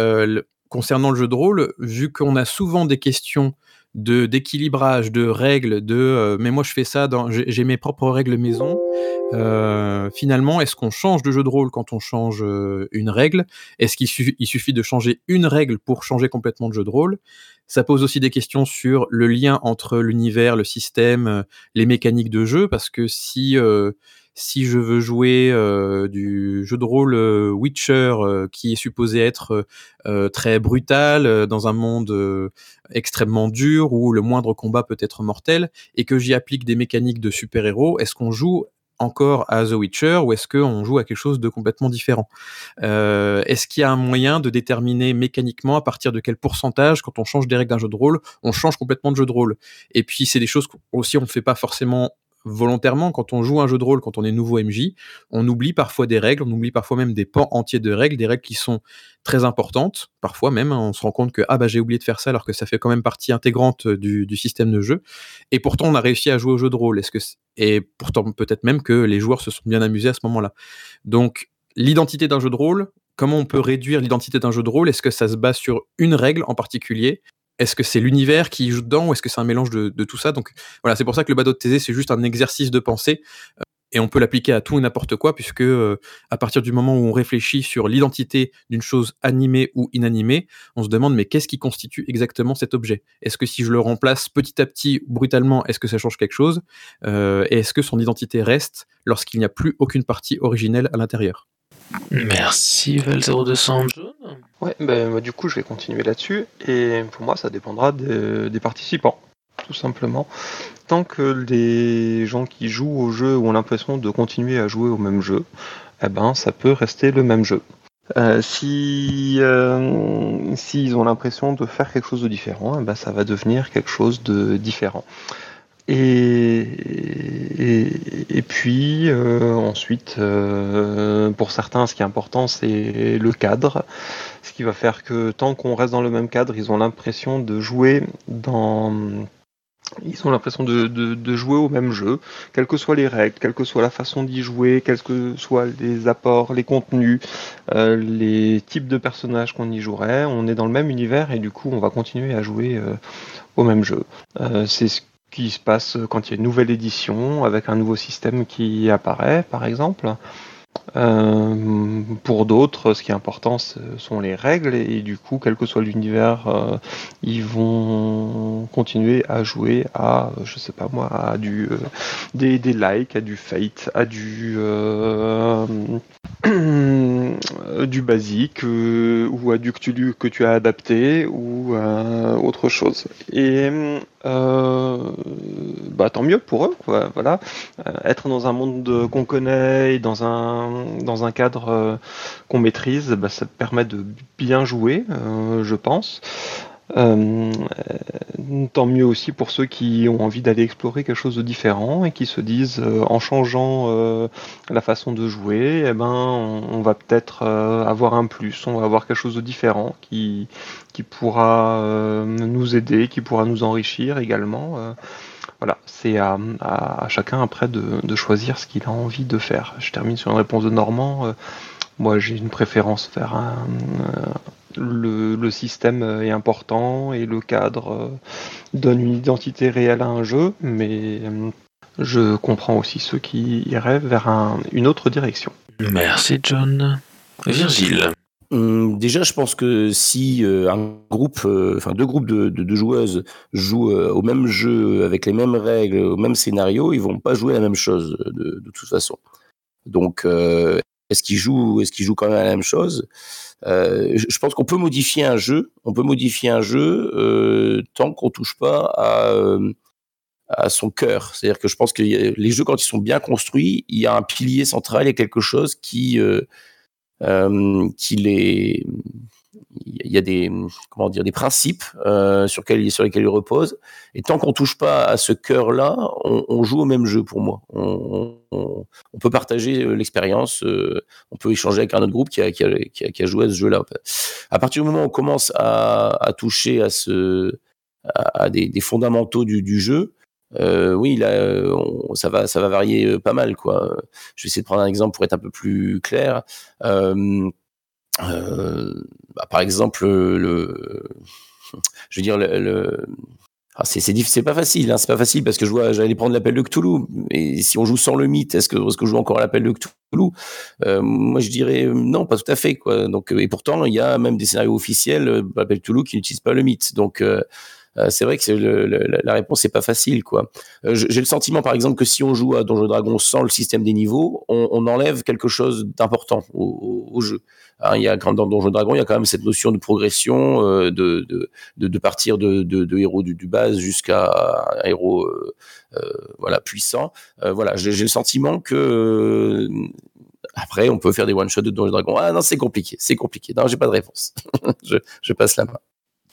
F: concernant le jeu de rôle, vu qu'on a souvent des questions de d'équilibrage, de règles, de mais moi je fais ça, j'ai mes propres règles maison. finalement, est-ce qu'on change de jeu de rôle quand on change une règle? Est-ce qu'il suffit de changer une règle pour changer complètement de jeu de rôle? Ça pose aussi des questions sur le lien entre l'univers, le système, euh, les mécaniques de jeu, parce que si euh, si je veux jouer euh, du jeu de rôle Witcher qui est supposé être très brutal dans un monde extrêmement dur où le moindre combat peut être mortel et que j'y applique des mécaniques de super-héros, est-ce qu'on joue encore à The Witcher ou est-ce qu'on joue à quelque chose de complètement différent? Euh, Est-ce qu'il y a un moyen de déterminer mécaniquement à partir de quel pourcentage, quand on change des règles d'un jeu de rôle, on change complètement de jeu de rôle? Et puis c'est des choses aussi on ne fait pas forcément volontairement, quand on joue un jeu de rôle, quand on est nouveau MJ, on oublie parfois des règles, on oublie parfois même des pans entiers de règles, des règles qui sont très importantes. Parfois même, hein, on se rend compte que ah bah j'ai oublié de faire ça alors que ça fait quand même partie intégrante euh, du, système de jeu. Et pourtant, on a réussi à jouer au jeu de rôle. Est-ce que et pourtant peut-être même que les joueurs se sont bien amusés à ce moment-là. Donc l'identité d'un jeu de rôle, comment on peut réduire l'identité d'un jeu de rôle? Est-ce que ça se base sur une règle en particulier? Est-ce que c'est l'univers qui joue dedans ou est-ce que c'est un mélange de, tout ça? Donc voilà, c'est pour ça que le bateau de Thésée, c'est juste un exercice de pensée euh, et on peut l'appliquer à tout et n'importe quoi puisque euh, à partir du moment où on réfléchit sur l'identité d'une chose animée ou inanimée, on se demande mais qu'est-ce qui constitue exactement cet objet? Est-ce que si je le remplace petit à petit, brutalement, est-ce que ça change quelque chose? Euh, Et est-ce que son identité reste lorsqu'il n'y a plus aucune partie originelle à l'intérieur?
A: Merci Val0200
E: Ouais, ben, du coup je vais continuer là-dessus et pour moi ça dépendra des participants, tout simplement. Tant que les gens qui jouent au jeu ont l'impression de continuer à jouer au même jeu, eh ben ça peut rester le même jeu. Euh, si euh, s'ils ont l'impression de faire quelque chose de différent, eh ben ça va devenir quelque chose de différent. Et, et, puis euh, ensuite, euh, pour certains, ce qui est important, c'est le cadre. Ce qui va faire que tant qu'on reste dans le même cadre, ils ont l'impression de jouer dans ils ont l'impression de, de, jouer au même jeu, quelles que soient les règles, quelle que soit la façon d'y jouer, quels que soient les apports, les contenus, euh, les types de personnages qu'on y jouerait, on est dans le même univers et du coup on va continuer à jouer au même jeu. c'est ce qui se passe quand il y a une nouvelle édition avec un nouveau système qui apparaît, par exemple. Euh, pour d'autres, ce qui est important, ce sont les règles et, du coup, quel que soit l'univers, euh, ils vont continuer à jouer à, je sais pas moi, à du euh, des, des likes, à du fate, à du du basique ou à du Cthulhu que tu as adapté ou autre chose. Et bah tant mieux pour eux, voilà. être dans un monde qu'on connaît dans un cadre qu'on maîtrise, bah, ça permet de bien jouer, je pense. Euh, tant mieux aussi pour ceux qui ont envie d'aller explorer quelque chose de différent et qui se disent euh, en changeant euh, la façon de jouer, eh ben, on, va peut-être avoir un plus, on va avoir quelque chose de différent qui, qui pourra nous aider, qui pourra nous enrichir également. voilà, c'est à, chacun après de, de choisir ce qu'il a envie de faire. Je termine sur une réponse de Normand. Moi, j'ai une préférence vers un, le, système est important et le cadre euh, donne une identité réelle à un jeu, mais euh, je comprends aussi ceux qui iraient vers une autre direction.
A: Merci John. Virgile.
C: Hum, déjà, je pense que si euh, un groupe, enfin deux groupes de, joueuses jouent au même jeu avec les mêmes règles, au même scénario, ils vont pas jouer la même chose de, toute façon. Donc, est-ce qu'ils jouent, est-ce qu'ils jouent quand même la même chose? Euh, je pense qu'on peut modifier un jeu, on peut modifier un jeu euh, tant qu'on touche pas à, euh, à son cœur. C'est-à-dire que je pense que les jeux, quand ils sont bien construits, il y a un pilier central, il y a quelque chose qui, euh, euh qui les il y a des comment dire des principes euh, sur, lesquels, il repose. Et tant qu'on touche pas à ce cœur-là, on, joue au même jeu pour moi. On, peut partager euh, l'expérience, euh, on peut échanger avec un autre groupe qui a, joué à ce jeu-là. À partir du moment où on commence à, toucher à des, fondamentaux du, jeu, oui, ça va, varier pas mal. Je vais essayer de prendre un exemple pour être un peu plus clair. Bah, par exemple, le, je veux dire, ah, c'est c'est pas facile, hein, c'est pas facile parce que je vois, j'allais prendre l'appel de Cthulhu. Et si on joue sans le mythe, est-ce que, je joue encore l'appel de Cthulhu? Euh, Moi, je dirais euh, non, pas tout à fait. Donc, euh, et pourtant, il y a même des scénarios officiels, euh, l'appel de Cthulhu, qui n'utilisent pas le mythe. Donc, euh, c'est vrai que la réponse n'est pas facile, quoi. J'ai le sentiment, par exemple, que si on joue à Donjons Dragon sans le système des niveaux, on, enlève quelque chose d'important au, jeu. Hein, il y a dans Donjons Dragon, il y a quand même cette notion de progression, euh, de, de, partir de, héros du, base jusqu'à un héros euh, euh, voilà puissant. voilà, j'ai le sentiment que après, on peut faire des one shots de Donjons Dragon. Ah non, c'est compliqué, c'est compliqué. Non, j'ai pas de réponse. je, je passe la main.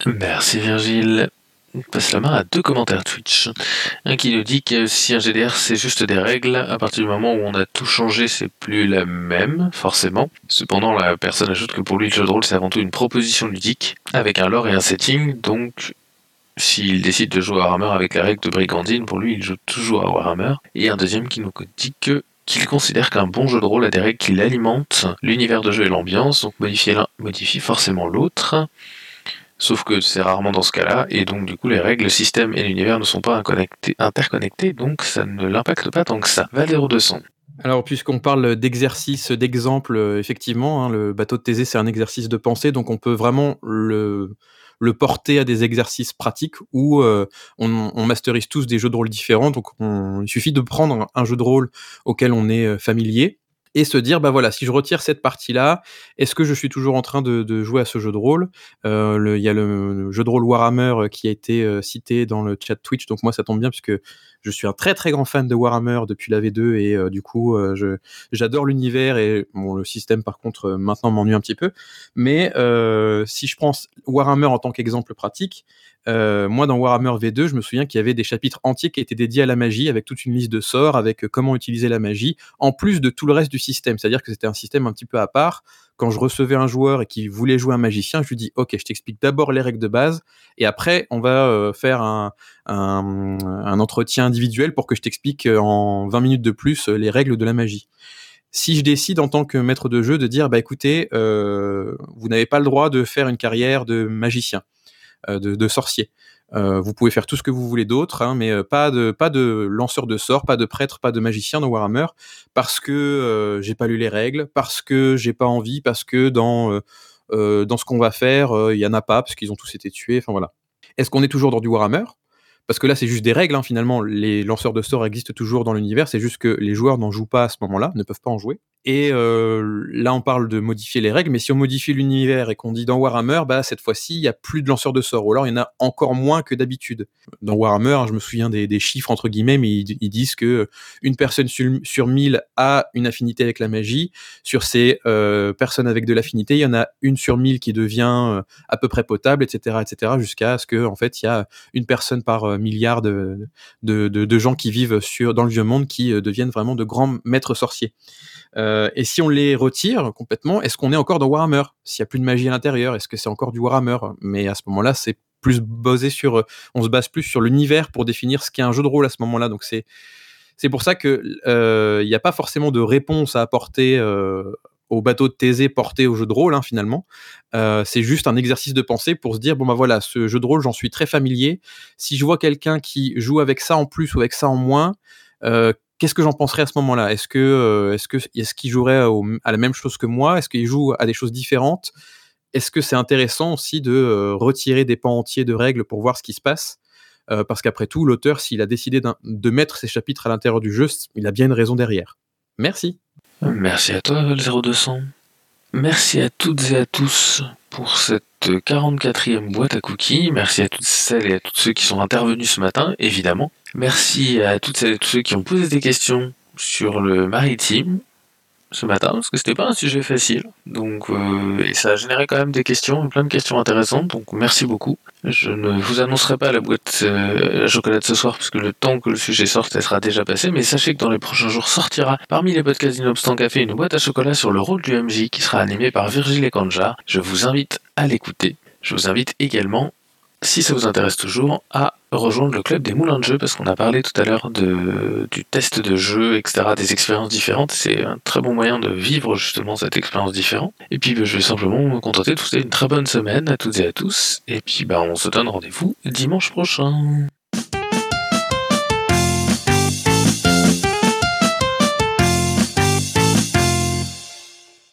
A: Merci Virgile. On passe la main à deux commentaires Twitch. Un qui nous dit que si un GDR c'est juste des règles, à partir du moment où on a tout changé, c'est plus la même, forcément. Cependant, la personne ajoute que pour lui, le jeu de rôle c'est avant tout une proposition ludique, avec un lore et un setting, donc s'il décide de jouer à Warhammer avec la règle de Brigandine, pour lui, il joue toujours à Warhammer. Et un deuxième qui nous dit que qu'il considère qu'un bon jeu de rôle a des règles qui l'alimentent, l'univers de jeu et l'ambiance, donc modifier l'un modifie forcément l'autre. Sauf que c'est rarement dans ce cas-là, et donc du coup les règles, le système et l'univers ne sont pas interconnectés, donc ça ne l'impacte pas tant que ça. Valero 200.
F: Alors, puisqu'on parle d'exercice, d'exemple, euh, effectivement, hein, le bateau de Thésée, c'est un exercice de pensée, donc on peut vraiment le, porter à des exercices pratiques où euh, on, masterise tous des jeux de rôle différents. Donc, on, il suffit de prendre un jeu de rôle auquel on est euh, familier et se dire bah voilà si je retire cette partie là est-ce que je suis toujours en train de, de jouer à ce jeu de rôle? Euh, il y a le, jeu de rôle Warhammer euh, qui a été euh, cité dans le chat Twitch donc moi ça tombe bien puisque je suis un très très grand fan de Warhammer depuis la V2 et euh, du coup je j'adore l'univers et le système par contre maintenant m'ennuie un petit peu mais si je prends Warhammer en tant qu'exemple pratique euh, moi, dans Warhammer V2, je me souviens qu'il y avait des chapitres entiers qui étaient dédiés à la magie, avec toute une liste de sorts, avec euh, comment utiliser la magie, en plus de tout le reste du système. C'est-à-dire que c'était un système un petit peu à part. Quand je recevais un joueur et qui voulait jouer un magicien, je lui dis OK, je t'explique d'abord les règles de base, et après on va euh, faire un, entretien individuel pour que je t'explique en 20 minutes de plus les règles de la magie si je décide en tant que maître de jeu de dire bah écoutez euh, vous n'avez pas le droit de faire une carrière de magicien euh, de sorcier. Euh, vous pouvez faire tout ce que vous voulez d'autre, hein, mais euh, pas de pas de lanceur de sorts, pas de prêtre, pas de magicien dans Warhammer, parce que j'ai pas lu les règles, parce que j'ai pas envie, parce que dans dans ce qu'on va faire, il y en a pas, parce qu'ils ont tous été tués. Enfin voilà. Est-ce qu'on est toujours dans du Warhammer? Parce que là, c'est juste des règles, hein, finalement. Les lanceurs de sorts existent toujours dans l'univers, c'est juste que les joueurs n'en jouent pas à ce moment-là, ne peuvent pas en jouer. Et euh, là, on parle de modifier les règles, mais si on modifie l'univers et qu'on dit dans Warhammer, bah cette fois-ci, il y a plus de lanceurs de sorts, ou alors il y en a encore moins que d'habitude. Dans Warhammer, je me souviens des, chiffres entre guillemets, mais ils, disent que une personne sur, sur 1000 a une affinité avec la magie. Sur ces euh, personnes avec de l'affinité, il y en a une sur 1000 qui devient euh, à peu près potable, etc., etc., jusqu'à ce que en fait, il y a une personne par euh, milliard de, de, de, gens qui vivent sur dans le vieux monde qui euh, deviennent vraiment de grands maîtres sorciers. Euh, et si on les retire complètement, est-ce qu'on est encore dans Warhammer? S'il n'y a plus de magie à l'intérieur, est-ce que c'est encore du Warhammer? Mais à ce moment-là, c'est plus basé sur, on se base plus sur l'univers pour définir ce qu'est un jeu de rôle à ce moment-là. Donc c'est c'est pour ça que il n'y a pas forcément de réponse à apporter au bateau de Thésée porté au jeu de rôle, hein, finalement. Euh, c'est juste un exercice de pensée pour se dire bon bah voilà, ce jeu de rôle, j'en suis très familier. Si je vois quelqu'un qui joue avec ça en plus ou avec ça en moins, euh, qu'est-ce que j'en penserais à ce moment-là? Est-ce euh, qu'il jouerait à la même chose que moi? Est-ce qu'il joue à des choses différentes? Est-ce que c'est intéressant aussi de retirer des pans entiers de règles pour voir ce qui se passe? Parce qu'après tout, l'auteur, s'il a décidé de mettre ses chapitres à l'intérieur du jeu, il a bien une raison derrière. Merci.
A: Merci à toi, 0200. Merci à toutes et à tous pour cette 44e boîte à cookies. Merci à toutes celles et à tous ceux qui sont intervenus ce matin, évidemment. Merci à toutes celles et tous ceux qui ont posé des questions sur le maritime ce matin, parce que c'était pas un sujet facile. Donc, euh, et ça a généré quand même des questions, plein de questions intéressantes. Donc, merci beaucoup. Je ne vous annoncerai pas la boîte euh, à chocolat de ce soir, parce que le temps que le sujet sorte, elle sera déjà passé. Mais sachez que dans les prochains jours sortira, parmi les podcasts d'Inobstant Café, une boîte à chocolat sur le rôle du MJ qui sera animée par Virgile Kanja. Je vous invite à l'écouter. Je vous invite également si ça vous intéresse toujours, à rejoindre le club des moulins de jeu, parce qu'on a parlé tout à l'heure du test de jeu, etc., des expériences différentes. C'est un très bon moyen de vivre justement cette expérience différente. Et puis bah, je vais simplement me contenter de vous souhaiter une très bonne semaine à toutes et à tous. Et puis bah, on se donne rendez-vous dimanche prochain.